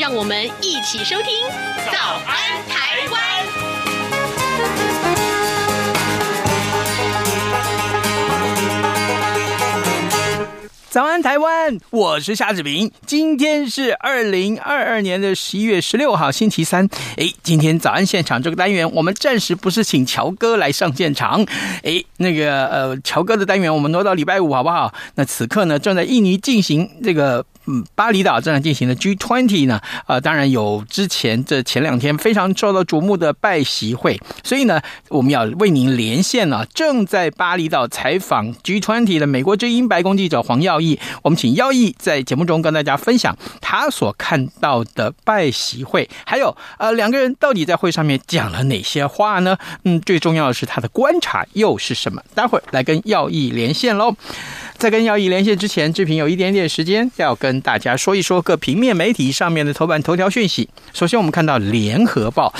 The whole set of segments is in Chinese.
让我们一起收听《早安台湾》。早安，台湾！我是夏志平。今天是二零二二年的十一月十六号，星期三。诶，今天早安现场这个单元，我们暂时不是请乔哥来上现场。诶，那个呃，乔哥的单元我们挪到礼拜五好不好？那此刻呢，正在印尼进行这个。巴厘岛正在进行的 G20 呢，啊、呃，当然有之前这前两天非常受到瞩目的拜习会，所以呢，我们要为您连线了，正在巴厘岛采访 G20 的美国之音白宫记者黄耀毅，我们请耀毅在节目中跟大家分享他所看到的拜习会，还有呃两个人到底在会上面讲了哪些话呢？嗯，最重要的是他的观察又是什么？待会儿来跟耀毅连线喽。在跟耀毅连线之前，志平有一点点时间要跟大家说一说各平面媒体上面的头版头条讯息。首先，我们看到《联合报》，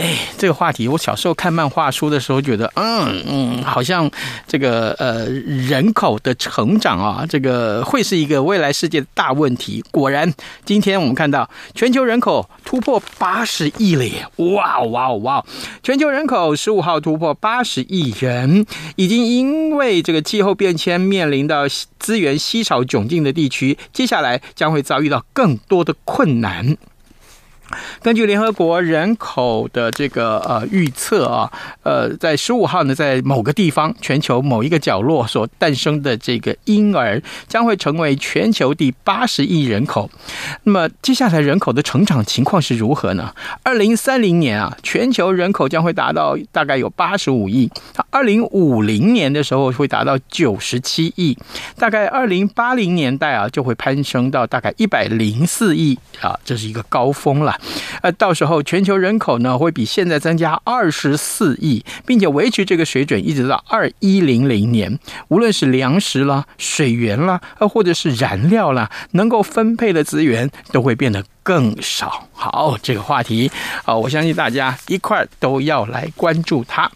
哎，这个话题，我小时候看漫画书的时候觉得，嗯嗯，好像这个呃人口的成长啊，这个会是一个未来世界的大问题。果然，今天我们看到全球人口突破八十亿了！哇哇哇！全球人口十五号突破八十亿人，已经因为这个气候变迁面临的。到资源稀少窘境的地区，接下来将会遭遇到更多的困难。根据联合国人口的这个呃预测啊，呃，在十五号呢，在某个地方，全球某一个角落所诞生的这个婴儿，将会成为全球第八十亿人口。那么接下来人口的成长情况是如何呢？二零三零年啊，全球人口将会达到大概有八十五亿；二零五零年的时候会达到九十七亿；大概二零八零年代啊，就会攀升到大概一百零四亿啊，这是一个高峰了。呃，到时候全球人口呢会比现在增加二十四亿，并且维持这个水准一直到二一零零年。无论是粮食啦、水源啦，呃，或者是燃料啦，能够分配的资源都会变得更少。好，这个话题啊，我相信大家一块都要来关注它。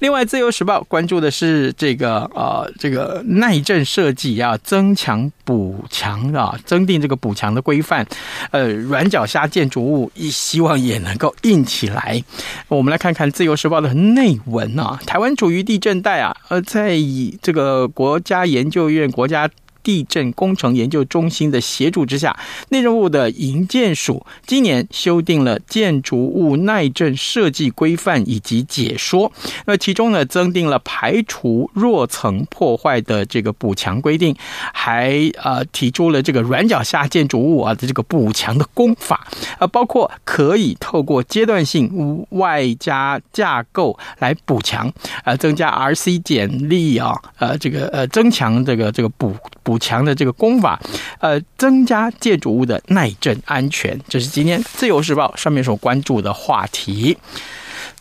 另外，《自由时报》关注的是这个呃，这个耐震设计要增强补强啊，增订这个补强的规范。呃，软脚虾建筑物，也希望也能够硬起来。我们来看看《自由时报》的内文啊，台湾处于地震带啊，呃，在以这个国家研究院国家。地震工程研究中心的协助之下，内政部的营建署今年修订了建筑物耐震设计规范以及解说。那其中呢，增订了排除弱层破坏的这个补强规定，还呃提出了这个软脚下建筑物啊的这个补强的工法，呃，包括可以透过阶段性外加架构来补强，呃，增加 RC 剪力啊，呃，这个呃增强这个这个补。补强的这个工法，呃，增加建筑物的耐震安全，这是今天《自由时报》上面所关注的话题。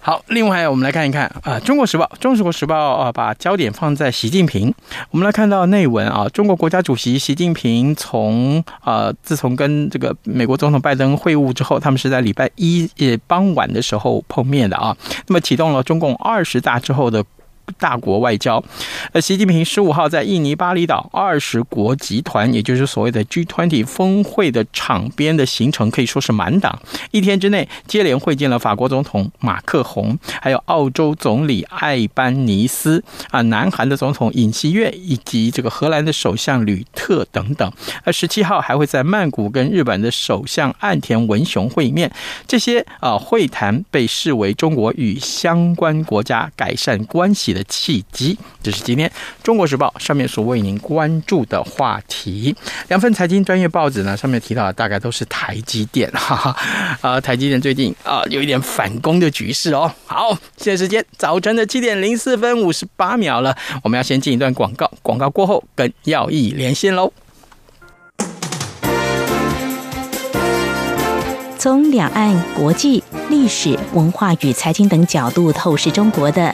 好，另外我们来看一看啊，《中国时报》《中国时报》啊，把焦点放在习近平。我们来看到内文啊，中国国家主席习近平从呃，自从跟这个美国总统拜登会晤之后，他们是在礼拜一也傍晚的时候碰面的啊。那么启动了中共二十大之后的。大国外交，呃，习近平十五号在印尼巴厘岛二十国集团，也就是所谓的 G20 峰会的场边的行程可以说是满档。一天之内接连会见了法国总统马克宏，还有澳洲总理艾班尼斯啊，南韩的总统尹锡悦以及这个荷兰的首相吕特等等。呃，十七号还会在曼谷跟日本的首相岸田文雄会面。这些啊会谈被视为中国与相关国家改善关系的。的契机，这是今天《中国时报》上面所为您关注的话题。两份财经专业报纸呢，上面提到的大概都是台积电，哈哈，啊，台积电最近啊有一点反攻的局势哦。好，现在时间早晨的七点零四分五十八秒了，我们要先进一段广告，广告过后跟耀义连线喽。从两岸、国际、历史文化与财经等角度透视中国的《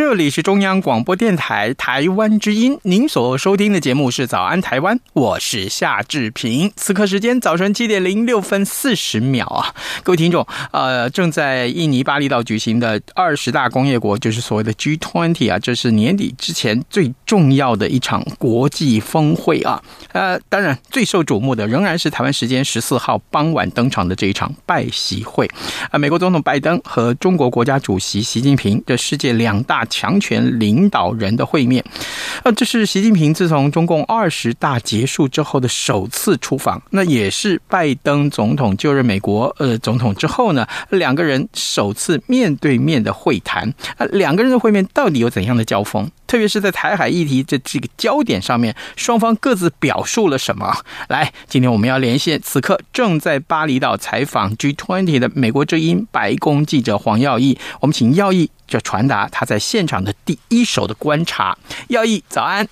这里是中央广播电台台湾之音，您所收听的节目是《早安台湾》，我是夏志平。此刻时间早晨七点零六分四十秒啊，各位听众，呃，正在印尼巴厘岛举行的二十大工业国，就是所谓的 G20 啊，这是年底之前最重要的一场国际峰会啊。呃，当然最受瞩目的仍然是台湾时间十四号傍晚登场的这一场拜习会啊，美国总统拜登和中国国家主席习近平的世界两大。强权领导人的会面，呃，这是习近平自从中共二十大结束之后的首次出访，那也是拜登总统就任美国呃总统之后呢，两个人首次面对面的会谈。啊，两个人的会面到底有怎样的交锋？特别是在台海议题这这个焦点上面，双方各自表述了什么？来，今天我们要连线此刻正在巴厘岛采访 G20 的美国之音白宫记者黄耀毅，我们请耀毅就传达他在现场的第一手的观察。耀毅，早安。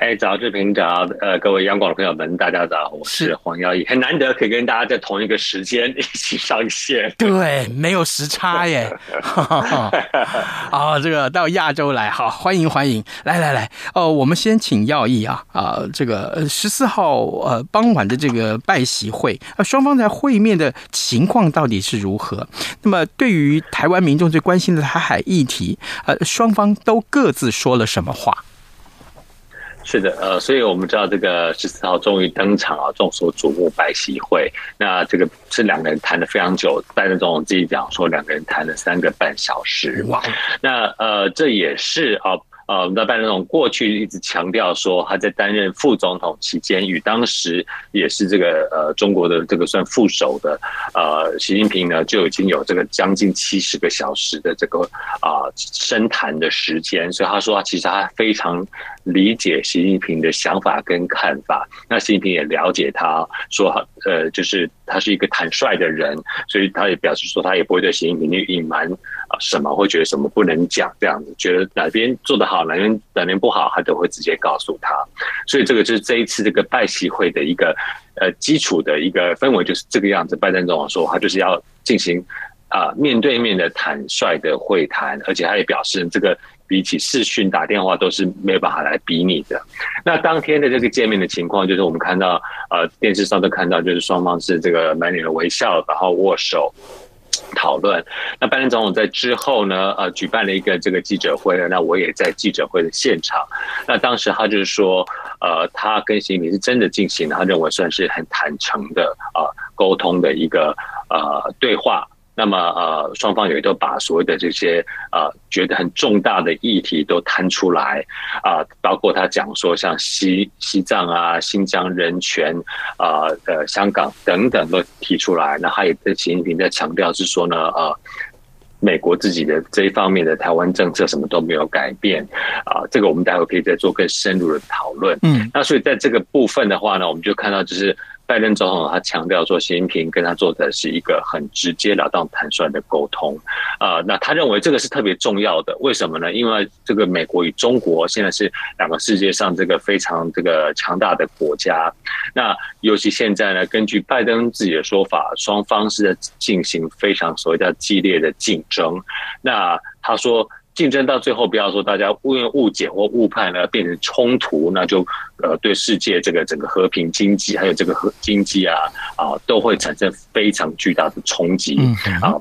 哎，早，志平早，呃，各位央广的朋友们，大家早，我是黄耀毅，很难得可以跟大家在同一个时间一起上线，对，没有时差耶，啊、哦，这个到亚洲来，好，欢迎欢迎，来来来，哦，我们先请耀毅啊，啊，这个十四号呃傍晚的这个拜习会，呃，双方在会面的情况到底是如何？那么对于台湾民众最关心的台海议题，呃，双方都各自说了什么话？是的，呃，所以我们知道这个十四号终于登场啊，众所瞩目白席会。那这个是两个人谈了非常久，拜登总统自己讲说两个人谈了三个半小时。哇，那呃，这也是啊。呃，那拜登总统过去一直强调说，他在担任副总统期间，与当时也是这个呃中国的这个算副手的呃习近平呢，就已经有这个将近七十个小时的这个啊深谈的时间。所以他说，他其实他非常理解习近平的想法跟看法。那习近平也了解他，说呃，就是他是一个坦率的人，所以他也表示说，他也不会对习近平去隐瞒。啊，什么会觉得什么不能讲这样子？觉得哪边做得好，哪边哪边不好，他都会直接告诉他。所以这个就是这一次这个拜习会的一个呃基础的一个氛围，就是这个样子。拜登总统说，他就是要进行啊面对面的坦率的会谈，而且他也表示，这个比起视讯打电话都是没有办法来比拟的。那当天的这个见面的情况，就是我们看到呃电视上都看到，就是双方是这个满脸的微笑，然后握手。讨论。那拜登总统在之后呢，呃，举办了一个这个记者会，那我也在记者会的现场。那当时他就是说，呃，他跟习近平是真的进行了，他认为算是很坦诚的啊、呃、沟通的一个呃对话。那么呃，双方也都把所谓的这些呃觉得很重大的议题都摊出来啊、呃，包括他讲说像西西藏啊、新疆人权啊、呃、呃香港等等都提出来。那他也跟习近平在强调是说呢，呃，美国自己的这一方面的台湾政策什么都没有改变啊、呃，这个我们待会可以再做更深入的讨论。嗯，那所以在这个部分的话呢，我们就看到就是。拜登总统他强调说，习近平跟他做的是一个很直截了当、坦率的沟通。啊、那他认为这个是特别重要的。为什么呢？因为这个美国与中国现在是两个世界上这个非常这个强大的国家。那尤其现在呢，根据拜登自己的说法，双方是在进行非常所谓叫激烈的竞争。那他说。竞争到最后，不要说大家误误解或误判了，变成冲突，那就呃对世界这个整个和平经济还有这个和经济啊啊都会产生非常巨大的冲击啊，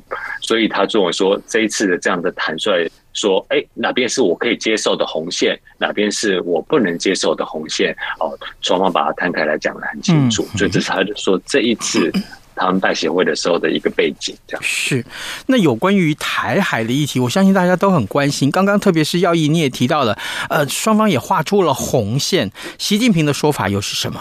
所以他认为说这一次的这样的坦率说，哎，哪边是我可以接受的红线，哪边是我不能接受的红线，哦，双方把它摊开来讲的很清楚，所以这是他就说这一次。他们拜协会的时候的一个背景，这样是。那有关于台海的议题，我相信大家都很关心。刚刚特别是耀毅你也提到了，呃，双方也画出了红线。习近平的说法又是什么？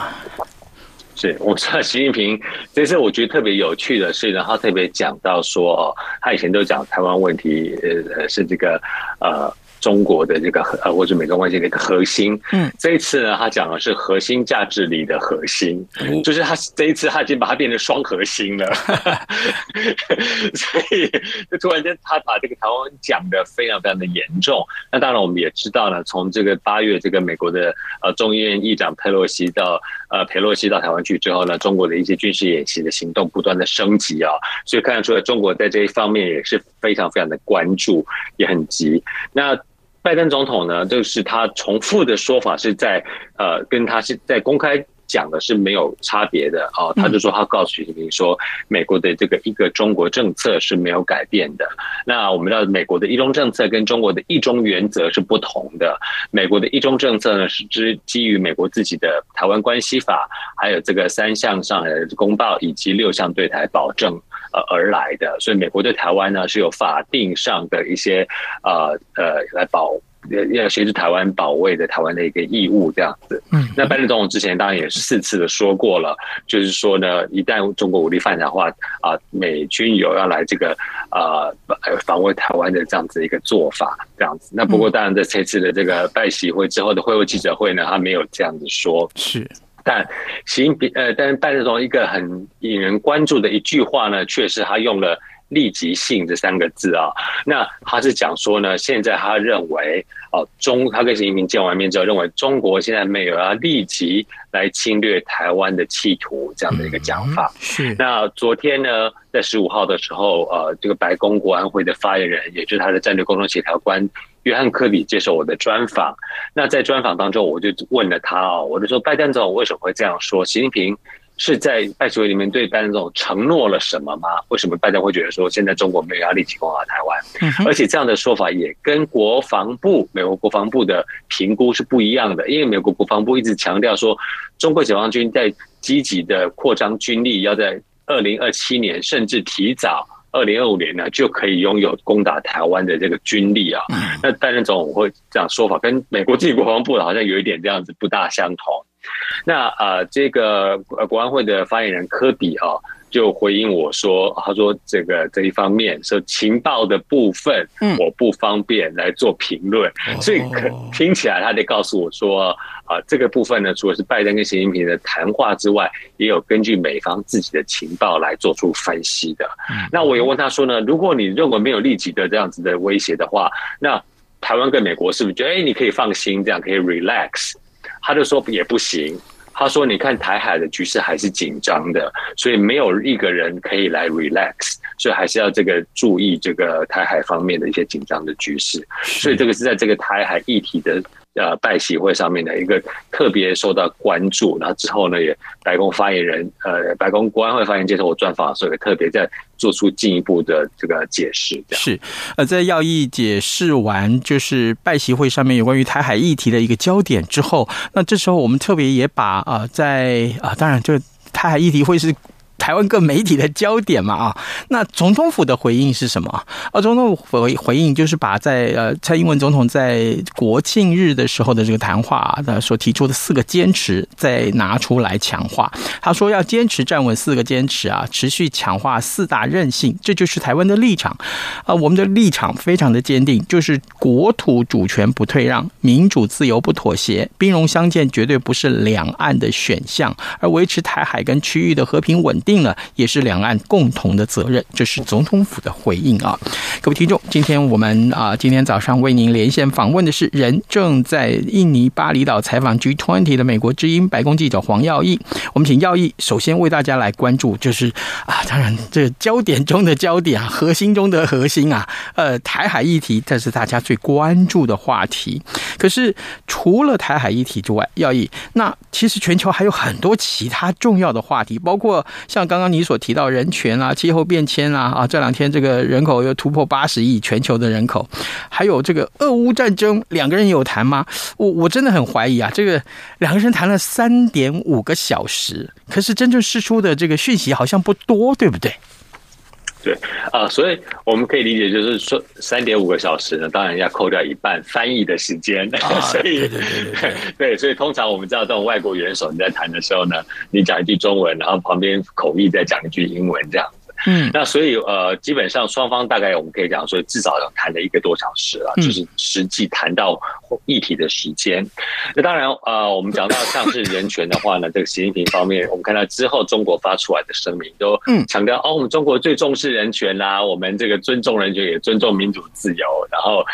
是，我知道习近平这次我觉得特别有趣的是呢，他特别讲到说，哦，他以前都讲台湾问题，呃，是这个呃。中国的这个呃，或者美中关系的一个核心，嗯，这一次呢，他讲的是核心价值里的核心，嗯、就是他这一次他已经把它变成双核心了，所以就突然间他把这个台湾讲的非常非常的严重。那当然我们也知道呢，从这个八月这个美国的呃众议院议长佩洛西到呃佩洛西到台湾去之后呢，中国的一些军事演习的行动不断的升级啊，所以看得出来中国在这一方面也是非常非常的关注，也很急。那拜登总统呢，就是他重复的说法是在呃，跟他是在公开讲的是没有差别的哦。他就说他告诉习近平说，美国的这个一个中国政策是没有改变的。那我们知道，美国的一中政策跟中国的一中原则是不同的。美国的一中政策呢，是基基于美国自己的台湾关系法，还有这个三项上海公报以及六项对台保证呃而来的。所以，美国对台湾呢是有法定上的一些呃呃来保。要协助台湾保卫的台湾的一个义务，这样子。嗯，那拜登总统之前当然也是四次的说过了，就是说呢，一旦中国武力犯台的话，啊，美军有要来这个呃防卫台湾的这样子一个做法，这样子。那不过当然，在这次的这个拜习会之后的会后记者会呢，他没有这样子说。是，但习近平呃，但是拜登总统一个很引人关注的一句话呢，确实他用了。立即性这三个字啊，那他是讲说呢，现在他认为哦，中他跟习近平见完面之后，认为中国现在没有要立即来侵略台湾的企图这样的一个讲法。是。那昨天呢，在十五号的时候，呃，这个白宫国安会的发言人，也就是他的战略沟通协调官约翰科比接受我的专访。那在专访当中，我就问了他哦，我就说拜登总统为什么会这样说？习近平。是在拜习会里面对拜登总统承诺了什么吗？为什么拜登会觉得说现在中国没有要立即攻打台湾？而且这样的说法也跟国防部美国国防部的评估是不一样的，因为美国国防部一直强调说，中国解放军在积极的扩张军力，要在二零二七年甚至提早二零二五年呢就可以拥有攻打台湾的这个军力啊。那担任总统会这样说法，跟美国自己国防部好像有一点这样子不大相同。那呃，这个国安会的发言人科比啊，就回应我说，他说这个这一方面说情报的部分，我不方便来做评论，所以可听起来他得告诉我说，啊，这个部分呢，除了是拜登跟习近平的谈话之外，也有根据美方自己的情报来做出分析的。那我又问他说呢，如果你认为没有立即的这样子的威胁的话，那台湾跟美国是不是觉得，哎，你可以放心，这样可以 relax？他就说也不行，他说你看台海的局势还是紧张的，所以没有一个人可以来 relax，所以还是要这个注意这个台海方面的一些紧张的局势，所以这个是在这个台海议题的。呃，拜习会上面的一个特别受到关注，然后之后呢，也白宫发言人，呃，白宫国安会发言人接受我专访的时候，也特别在做出进一步的这个解释。是，呃，在要义解释完就是拜习会上面有关于台海议题的一个焦点之后，那这时候我们特别也把啊、呃，在啊、呃，当然就台海议题会是。台湾各媒体的焦点嘛啊。那总统府的回应是什么啊？总统府回回应就是把在呃蔡英文总统在国庆日的时候的这个谈话的所提出的四个坚持再拿出来强化。他说要坚持站稳四个坚持啊，持续强化四大韧性，这就是台湾的立场啊。我们的立场非常的坚定，就是国土主权不退让，民主自由不妥协，兵戎相见绝对不是两岸的选项，而维持台海跟区域的和平稳定定了，也是两岸共同的责任。这是总统府的回应啊，各位听众，今天我们啊，今天早上为您连线访问的是人正在印尼巴厘岛采访 G20 的美国之音白宫记者黄耀毅。我们请耀毅首先为大家来关注，就是啊，当然这焦点中的焦点啊，核心中的核心啊，呃，台海议题，这是大家最关注的话题。可是除了台海议题之外，耀毅，那其实全球还有很多其他重要的话题，包括像刚刚你所提到人权啊、气候变迁啊，啊，这两天这个人口又突破八十亿，全球的人口，还有这个俄乌战争，两个人有谈吗？我我真的很怀疑啊，这个两个人谈了三点五个小时，可是真正释出的这个讯息好像不多，对不对？对啊，所以我们可以理解，就是说三点五个小时呢，当然要扣掉一半翻译的时间，啊、所以 对，所以通常我们知道这种外国元首你在谈的时候呢，你讲一句中文，然后旁边口译再讲一句英文这样。嗯，那所以呃，基本上双方大概我们可以讲说，至少要谈了一个多小时了，就是实际谈到议题的时间。那当然呃，我们讲到像是人权的话呢，这个习近平方面，我们看到之后中国发出来的声明都强调哦，我们中国最重视人权啦，我们这个尊重人权也尊重民主自由，然后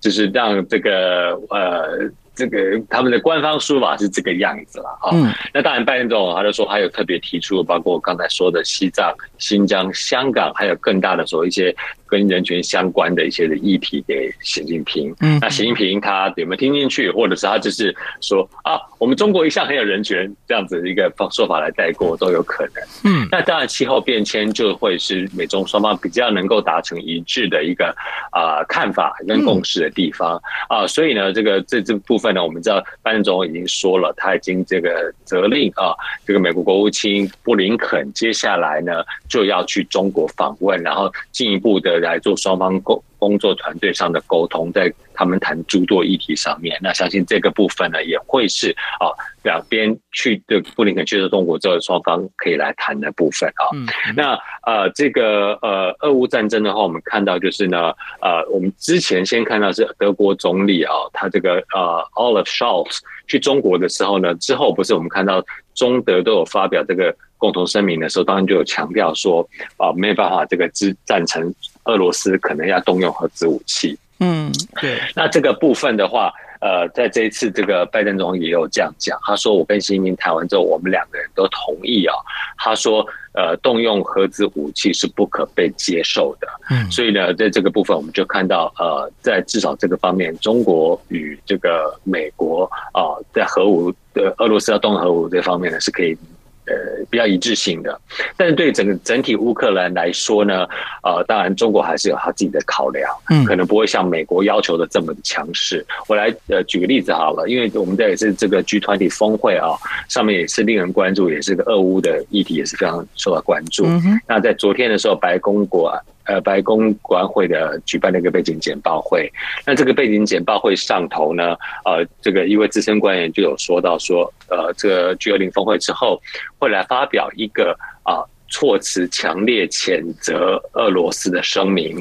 就是让这个呃。这个他们的官方说法是这个样子了啊。嗯，那当然，拜登总统他就说，他有特别提出，包括我刚才说的西藏、新疆、香港，还有更大的说一些。跟人权相关的一些的议题给习近平，嗯，那习近平他有没有听进去，或者是他就是说啊，我们中国一向很有人权这样子的一个说法来带过都有可能，嗯，那当然气候变迁就会是美中双方比较能够达成一致的一个啊、呃、看法跟共识的地方啊，所以呢，这个这这部分呢，我们知道拜登总统已经说了，他已经这个责令啊，这个美国国务卿布林肯接下来呢就要去中国访问，然后进一步的。来做双方工工作团队上的沟通，在他们谈诸多议题上面，那相信这个部分呢，也会是啊两边去的布林肯去的中国之后，双方可以来谈的部分啊。嗯、那呃，这个呃，俄乌战争的话，我们看到就是呢，呃，我们之前先看到是德国总理啊，他这个呃，Olaf Scholz 去中国的时候呢，之后不是我们看到中德都有发表这个共同声明的时候，当然就有强调说啊，没有办法这个支赞成。俄罗斯可能要动用核子武器，嗯，对。那这个部分的话，呃，在这一次这个拜登总统也有这样讲，他说：“我跟习近平谈完之后，我们两个人都同意啊。”他说：“呃，动用核子武器是不可被接受的。”嗯，所以呢，在这个部分，我们就看到，呃，在至少这个方面，中国与这个美国啊，在核武的俄罗斯要动核武这方面呢，是可以。呃，比较一致性的，但是对整个整体乌克兰来说呢，呃，当然中国还是有他自己的考量，嗯，可能不会像美国要求的这么的强势。我来呃举个例子好了，因为我们这也是这个 G 团体峰会啊，上面也是令人关注，也是个俄乌的议题，也是非常受到关注。嗯，那在昨天的时候，白宫国呃，白宫国安会的举办了一个背景简报会。那这个背景简报会上头呢，呃，这个一位资深官员就有说到说，呃，这个 G20 峰会之后会来发表一个啊、措辞强烈谴责俄罗斯的声明。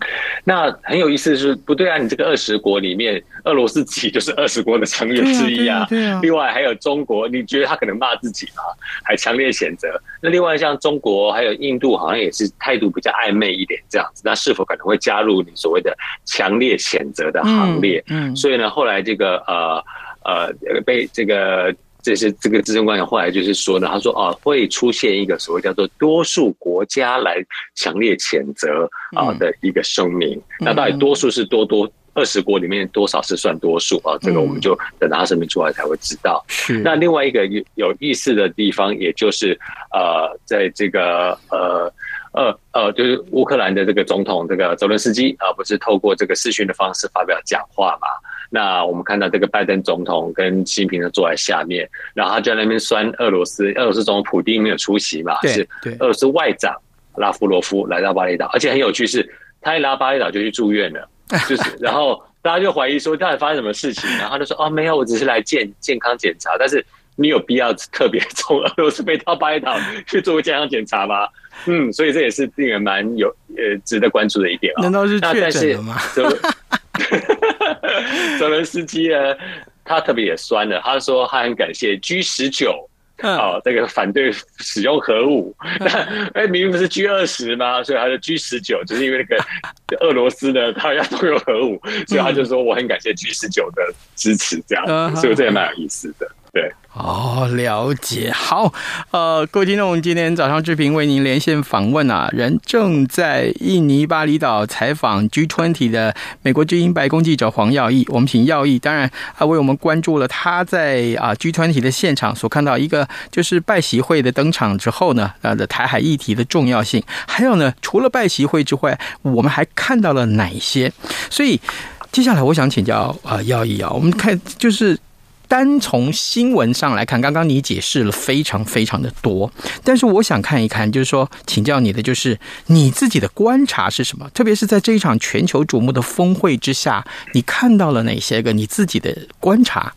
嗯那很有意思的是，不对啊！你这个二十国里面，俄罗斯自己就是二十国的成员之一啊。对啊，对啊。另外还有中国，你觉得他可能骂自己吗？还强烈谴责。那另外像中国还有印度，好像也是态度比较暧昧一点这样子。那是否可能会加入你所谓的强烈谴责的行列？嗯。所以呢，后来这个呃呃被这个。这是这个资深官员后来就是说呢，他说啊，会出现一个所谓叫做多数国家来强烈谴责啊的一个声明。那到底多数是多多二十国里面多少是算多数啊？这个我们就等他声明出来才会知道。那另外一个有有意思的地方，也就是呃，在这个呃呃呃，就是乌克兰的这个总统这个泽伦斯基啊，不是透过这个视讯的方式发表讲话嘛？那我们看到这个拜登总统跟习近平呢坐在下面，然后他就在那边酸俄罗斯，俄罗斯总统普京没有出席嘛，对是对俄罗斯外长拉夫罗夫来到巴厘岛，而且很有趣是，他一来到巴厘岛就去住院了，就是然后大家就怀疑说到底发生什么事情，然后他就说哦没有，我只是来健健康检查，但是你有必要特别从俄罗斯飞到巴厘岛去做个健康检查吗？嗯，所以这也是令人蛮有呃值得关注的一点啊、哦。难道是确诊了吗？泽伦 斯基呢，他特别也酸了。他说他很感谢 G 十九哦，这个反对使用核武。那哎，明明不是 G 二十吗？所以他就 G 十九，就是因为那个俄罗斯呢，他要动用核武，所以他就说我很感谢 G 十九的支持，这样，所以这也蛮有意思的。对，哦，了解。好，呃，各位听众，今天早上志平为您连线访问啊，人正在印尼巴厘岛采访 G20 的美国之音白宫记者黄耀毅。我们请耀毅，当然啊，为我们关注了他在啊 G20 的现场所看到一个就是拜习会的登场之后呢，呃的台海议题的重要性，还有呢，除了拜习会之外，我们还看到了哪些？所以接下来我想请教啊耀毅啊，我们看就是。单从新闻上来看，刚刚你解释了非常非常的多，但是我想看一看，就是说，请教你的就是你自己的观察是什么？特别是在这一场全球瞩目的峰会之下，你看到了哪些个你自己的观察？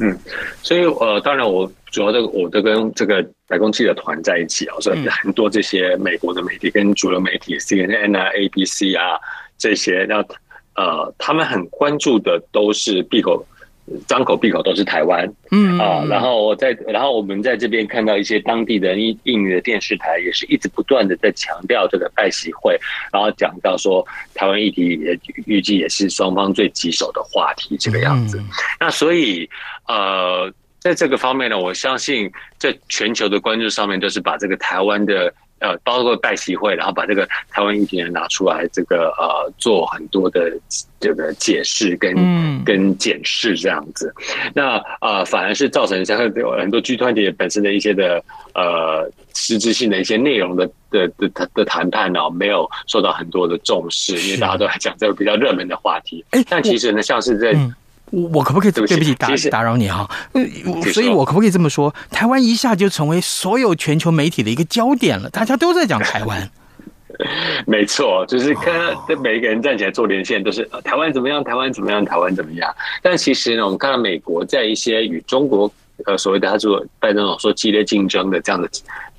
嗯，所以呃，当然我主要的我都跟这个白宫记者团在一起啊，所以很多这些美国的媒体跟主流媒体 CNN 啊、ABC 啊这些，那呃，他们很关注的都是闭口。张口闭口都是台湾，嗯啊，然后我在，然后我们在这边看到一些当地的印印尼的电视台，也是一直不断的在强调这个拜习会，然后讲到说台湾议题也预计也是双方最棘手的话题这个样子。那所以呃，在这个方面呢，我相信在全球的关注上面，都是把这个台湾的。呃，包括拜习会，然后把这个台湾议题拿出来，这个呃，做很多的这个解释跟、嗯、跟检视这样子。那啊、呃，反而是造成像很多剧团体本身的一些的呃实质性的一些内容的的的的的谈判呢、哦，没有受到很多的重视，因为大家都在讲这个比较热门的话题。哎，但其实呢，像是在。我可不可以对不起打打扰你哈？所以我可不可以这么说？台湾一下就成为所有全球媒体的一个焦点了，大家都在讲台湾。没错，就是跟每一个人站起来做连线，都是台湾怎么样，台湾怎么样，台湾怎么样。但其实呢，我们看到美国在一些与中国。呃，所谓的他做拜登总说激烈竞争的这样的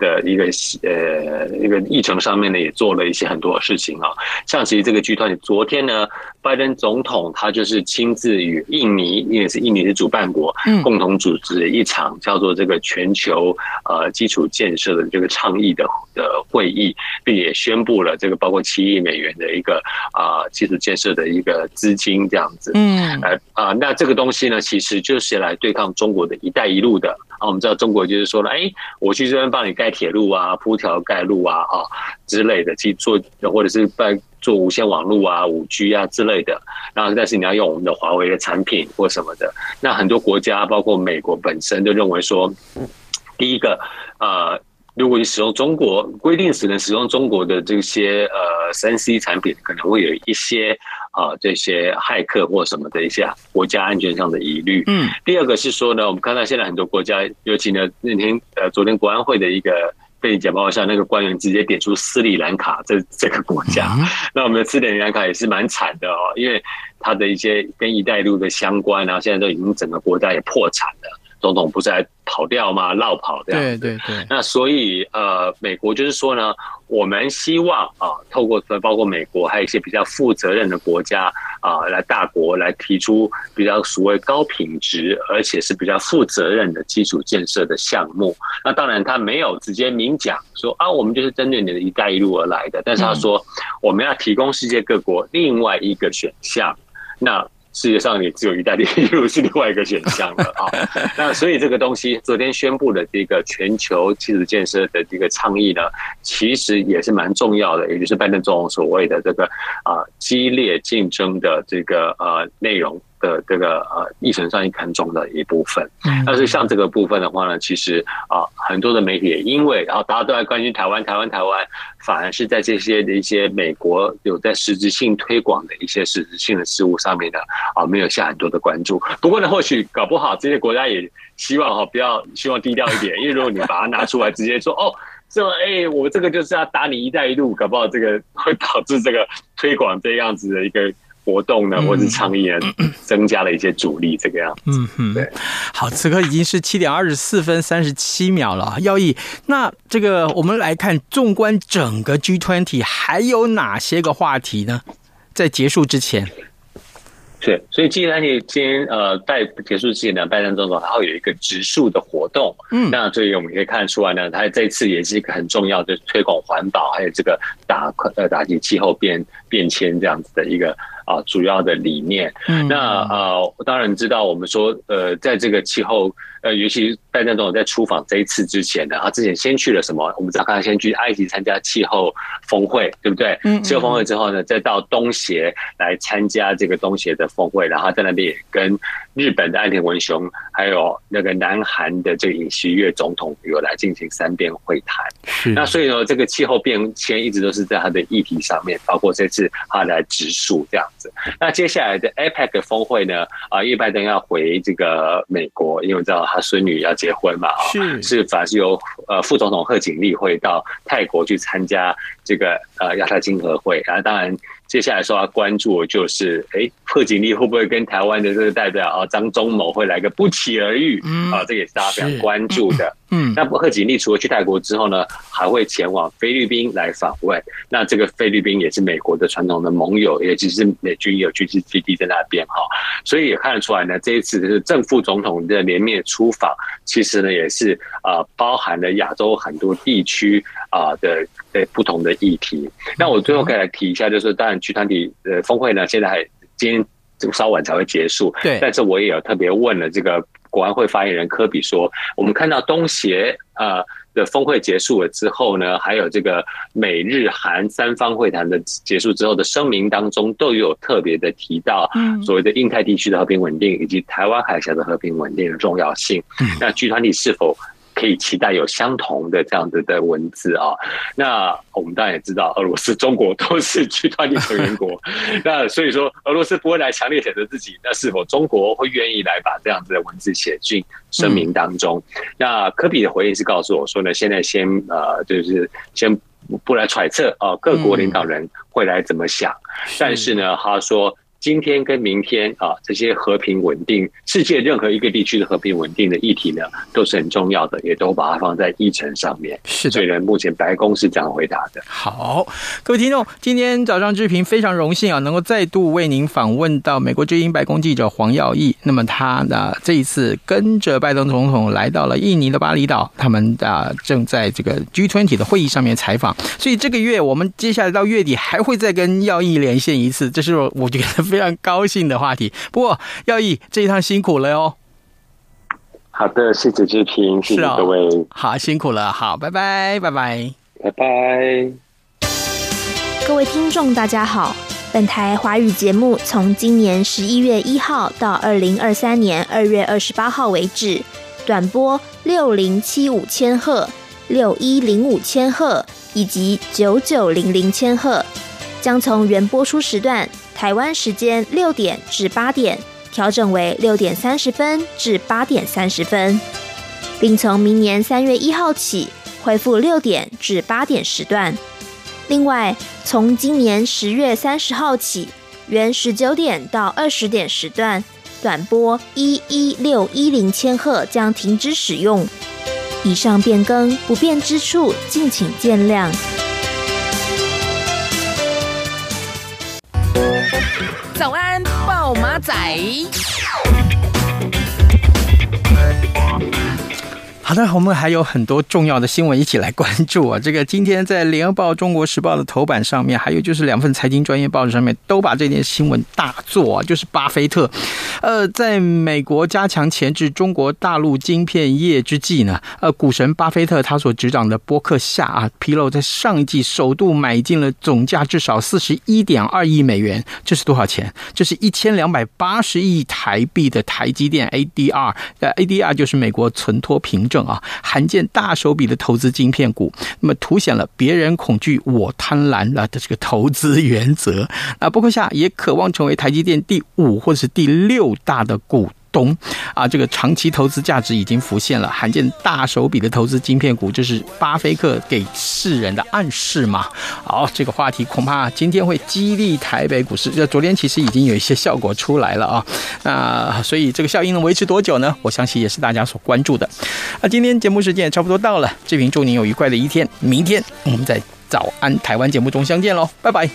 的一个呃一个议程上面呢，也做了一些很多的事情啊。像其实这个 G20，昨天呢，拜登总统他就是亲自与印尼，因为是印尼是主办国，共同组织一场叫做这个全球呃基础建设的这个倡议的的会议，并也宣布了这个包括七亿美元的一个啊基础建设的一个资金这样子。嗯，呃啊，那这个东西呢，其实就是来对抗中国的一带一路的啊，我们知道中国就是说了，哎，我去这边帮你盖铁路啊，铺条盖路啊，啊之类的去做，或者是办做无线网络啊、五 G 啊之类的。然后，但是你要用我们的华为的产品或什么的。那很多国家，包括美国本身，都认为说，第一个，呃，如果你使用中国规定只能使用中国的这些呃三 C 产品，可能会有一些。啊，这些骇客或什么的一些国家安全上的疑虑。嗯，第二个是说呢，我们看到现在很多国家，尤其呢那天呃，昨天国安会的一个背景简报上，那个官员直接点出斯里兰卡这这个国家。嗯、那我们的斯里兰卡也是蛮惨的哦，因为它的一些跟“一带一路”的相关啊，现在都已经整个国家也破产了。总统不是还跑掉吗？落跑这样子。对对对。那所以呃，美国就是说呢，我们希望啊，透过包括美国还有一些比较负责任的国家啊，来大国来提出比较所谓高品质而且是比较负责任的基础建设的项目。那当然他没有直接明讲说啊，我们就是针对你的一带一路而来的，但是他说我们要提供世界各国另外一个选项。那世界上也只有一带一路是另外一个选项了啊。那所以这个东西昨天宣布的这个全球基础建设的这个倡议呢，其实也是蛮重要的，也就是拜登总统所谓的这个啊激烈竞争的这个呃内容。的这个呃议程上一看重的一部分。但是像这个部分的话呢，其实啊很多的媒体也因为然后大家都在关心台湾，台湾，台湾，反而是在这些的一些美国有在实质性推广的一些实质性的事物上面呢啊没有下很多的关注。不过呢，或许搞不好这些国家也希望哈不要希望低调一点，因为如果你把它拿出来直接说哦。这哎、欸，我这个就是要打你一带一路，搞不好这个会导致这个推广这样子的一个活动呢，或者倡议呢，增加了一些阻力，这个样子。嗯嗯，对。好，此刻已经是七点二十四分三十七秒了，耀毅。那这个我们来看，纵观整个 G20，还有哪些个话题呢？在结束之前。是，所以既然你今天呃在结束之前呢，拜登总统还会有一个植树的活动，嗯，那所以我们可以看出来呢，他这次也是一个很重要的推广环保，还有这个打呃打击气候变变迁这样子的一个啊主要的理念。嗯，那呃当然知道我们说呃在这个气候。呃，尤其拜登总统在出访这一次之前呢，他之前先去了什么？我们知道，他先去埃及参加气候峰会，对不对？嗯，气候峰会之后呢，再到东协来参加这个东协的峰会，然后在那边也跟日本的岸田文雄，还有那个南韩的这个尹锡悦总统有来进行三边会谈。那所以呢，这个气候变迁一直都是在他的议题上面，包括这次他来植树这样子。那接下来的 APEC 峰会呢？啊，拜登要回这个美国，因为我知道。他孙女要结婚嘛？啊，是是，反而是由呃副总统贺锦丽会到泰国去参加这个呃亚太经合会。然后当然接下来说要关注的就是，哎，贺锦丽会不会跟台湾的这个代表啊张忠谋会来个不期而遇？嗯啊，这也是大家非常关注的。嗯，那贺锦丽除了去泰国之后呢，还会前往菲律宾来访问。那这个菲律宾也是美国的传统的盟友，也就是美军有军事基地在那边哈，所以也看得出来呢，这一次就是正副总统的联面出访，其实呢也是啊包含了亚洲很多地区啊的呃不同的议题。那我最后可以来提一下，就是当然集团体呃峰会呢，现在还今天这个稍晚才会结束，对，但是我也有特别问了这个。国安会发言人科比说：“我们看到东协呃的峰会结束了之后呢，还有这个美日韩三方会谈的结束之后的声明当中，都有特别的提到所谓的印太地区的和平稳定以及台湾海峡的和平稳定的重要性。那集团体是否？”可以期待有相同的这样子的文字啊，那我们当然也知道，俄罗斯、中国都是 G20 成员国，那所以说俄罗斯不会来强烈谴责自己，那是否中国会愿意来把这样子的文字写进声明当中？那科比的回应是告诉我说呢，现在先呃，就是先不来揣测啊，各国领导人会来怎么想，但是呢，他说。今天跟明天啊，这些和平稳定，世界任何一个地区的和平稳定的议题呢，都是很重要的，也都把它放在议程上面。是的，所以呢，目前白宫是这样回答的。好，各位听众，今天早上志平非常荣幸啊，能够再度为您访问到美国之音白宫记者黄耀毅。那么他呢，这一次跟着拜登总统来到了印尼的巴厘岛，他们啊正在这个 G20 的会议上面采访。所以这个月我们接下来到月底还会再跟耀毅连线一次，这是我觉得。非常高兴的话题。不过，耀义这一趟辛苦了哟。好的，谢谢志平，谢谢各位。哦、好，辛苦了。好，拜拜，拜拜，拜拜。各位听众，大家好。本台华语节目从今年十一月一号到二零二三年二月二十八号为止，短波六零七五千赫、六一零五千赫以及九九零零千赫，将从原播出时段。台湾时间六点至八点，调整为六点三十分至八点三十分，并从明年三月一号起恢复六点至八点时段。另外，从今年十月三十号起，原十九点到二十点时段短波一一六一零千赫将停止使用。以上变更不便之处，敬请见谅。小，马仔。好的，我们还有很多重要的新闻一起来关注啊！这个今天在《联合报》《中国时报》的头版上面，还有就是两份财经专业报纸上面都把这件新闻大做啊，就是巴菲特，呃，在美国加强前置中国大陆晶片业之际呢，呃，股神巴菲特他所执掌的波克夏啊，披露在上一季首度买进了总价至少四十一点二亿美元，这是多少钱？这是一千两百八十亿台币的台积电 ADR，呃，ADR 就是美国存托凭证证啊，罕见大手笔的投资晶片股，那么凸显了别人恐惧我贪婪了的这个投资原则。那波克夏也渴望成为台积电第五或者是第六大的股。东啊，这个长期投资价值已经浮现了，罕见大手笔的投资晶片股，这是巴菲特给世人的暗示嘛？好，这个话题恐怕今天会激励台北股市。这昨天其实已经有一些效果出来了啊，那所以这个效应能维持多久呢？我相信也是大家所关注的。那今天节目时间也差不多到了，志平祝您有愉快的一天，明天我们在早安台湾节目中相见喽，拜拜。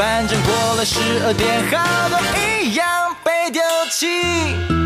反正过了十二点，好多一样被丢弃。